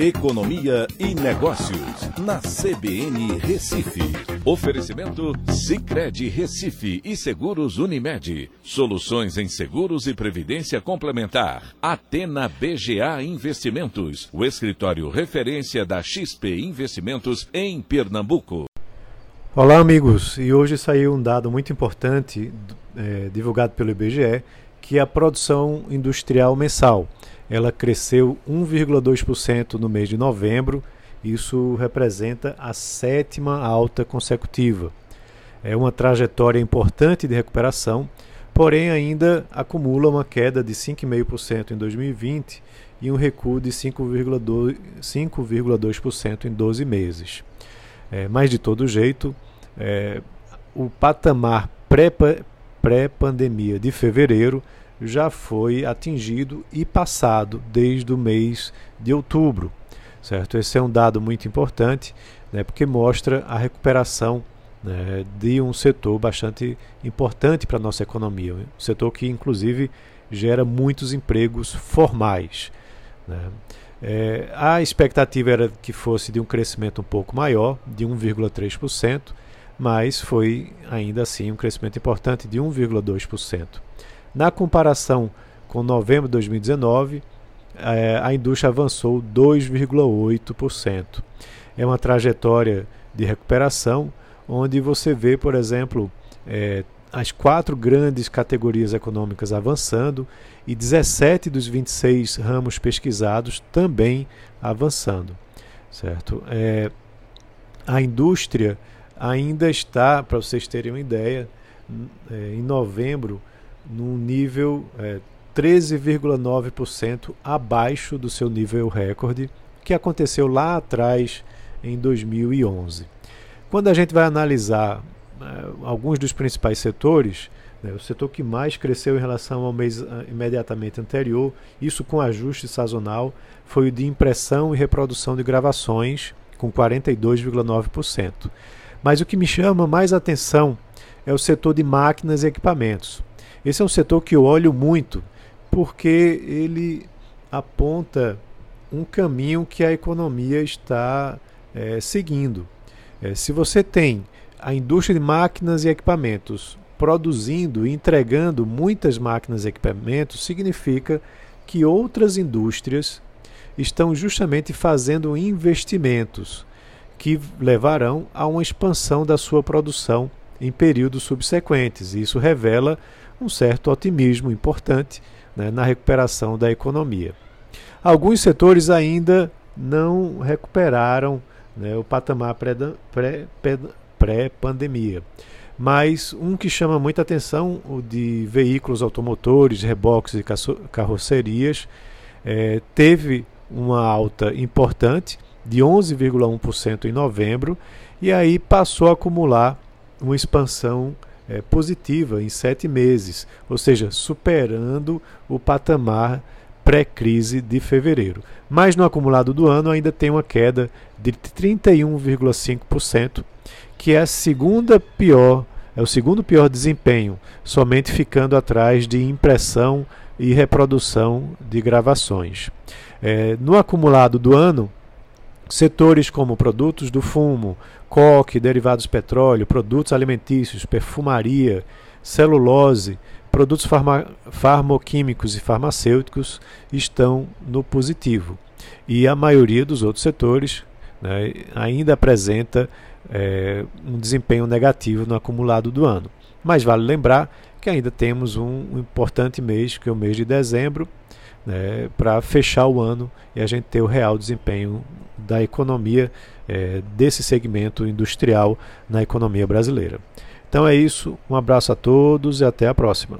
Economia e Negócios, na CBN Recife. Oferecimento Cicred Recife e Seguros Unimed. Soluções em seguros e previdência complementar. Atena BGA Investimentos, o escritório referência da XP Investimentos em Pernambuco. Olá, amigos. E hoje saiu um dado muito importante é, divulgado pelo IBGE, que a produção industrial mensal ela cresceu 1,2% no mês de novembro. Isso representa a sétima alta consecutiva. É uma trajetória importante de recuperação, porém ainda acumula uma queda de 5,5% em 2020 e um recuo de 5,2% em 12 meses. É, mas de todo jeito, é, o patamar pré-pandemia de fevereiro já foi atingido e passado desde o mês de outubro. Certo? Esse é um dado muito importante, né, porque mostra a recuperação né, de um setor bastante importante para a nossa economia, um setor que inclusive gera muitos empregos formais. Né. É, a expectativa era que fosse de um crescimento um pouco maior, de 1,3%, mas foi ainda assim um crescimento importante de 1,2%. Na comparação com novembro de 2019, é, a indústria avançou 2,8%. É uma trajetória de recuperação onde você vê, por exemplo, é, as quatro grandes categorias econômicas avançando e 17 dos 26 ramos pesquisados também avançando. Certo? É, a indústria ainda está, para vocês terem uma ideia, é, em novembro num nível é, 13,9% abaixo do seu nível recorde, que aconteceu lá atrás, em 2011. Quando a gente vai analisar é, alguns dos principais setores, né, o setor que mais cresceu em relação ao mês é, imediatamente anterior, isso com ajuste sazonal, foi o de impressão e reprodução de gravações, com 42,9%. Mas o que me chama mais atenção é o setor de máquinas e equipamentos. Esse é um setor que eu olho muito, porque ele aponta um caminho que a economia está é, seguindo. É, se você tem a indústria de máquinas e equipamentos produzindo e entregando muitas máquinas e equipamentos, significa que outras indústrias estão justamente fazendo investimentos que levarão a uma expansão da sua produção em períodos subsequentes. Isso revela um certo otimismo importante né, na recuperação da economia. Alguns setores ainda não recuperaram né, o patamar pré-pandemia. Mas um que chama muita atenção, o de veículos automotores, reboques e carrocerias, é, teve uma alta importante de 11,1% em novembro e aí passou a acumular uma expansão é, positiva em sete meses, ou seja, superando o patamar pré-crise de fevereiro. Mas no acumulado do ano ainda tem uma queda de 31,5%, que é a segunda pior, é o segundo pior desempenho, somente ficando atrás de impressão e reprodução de gravações. É, no acumulado do ano, Setores como produtos do fumo, coque, derivados de petróleo, produtos alimentícios, perfumaria, celulose, produtos farma farmoquímicos e farmacêuticos estão no positivo. E a maioria dos outros setores né, ainda apresenta é, um desempenho negativo no acumulado do ano. Mas vale lembrar que ainda temos um, importante mês, que é o mês de dezembro, né, para fechar o ano e a gente ter o real desempenho da economia é, desse segmento industrial na economia brasileira. Então é isso, um abraço a todos e até a próxima.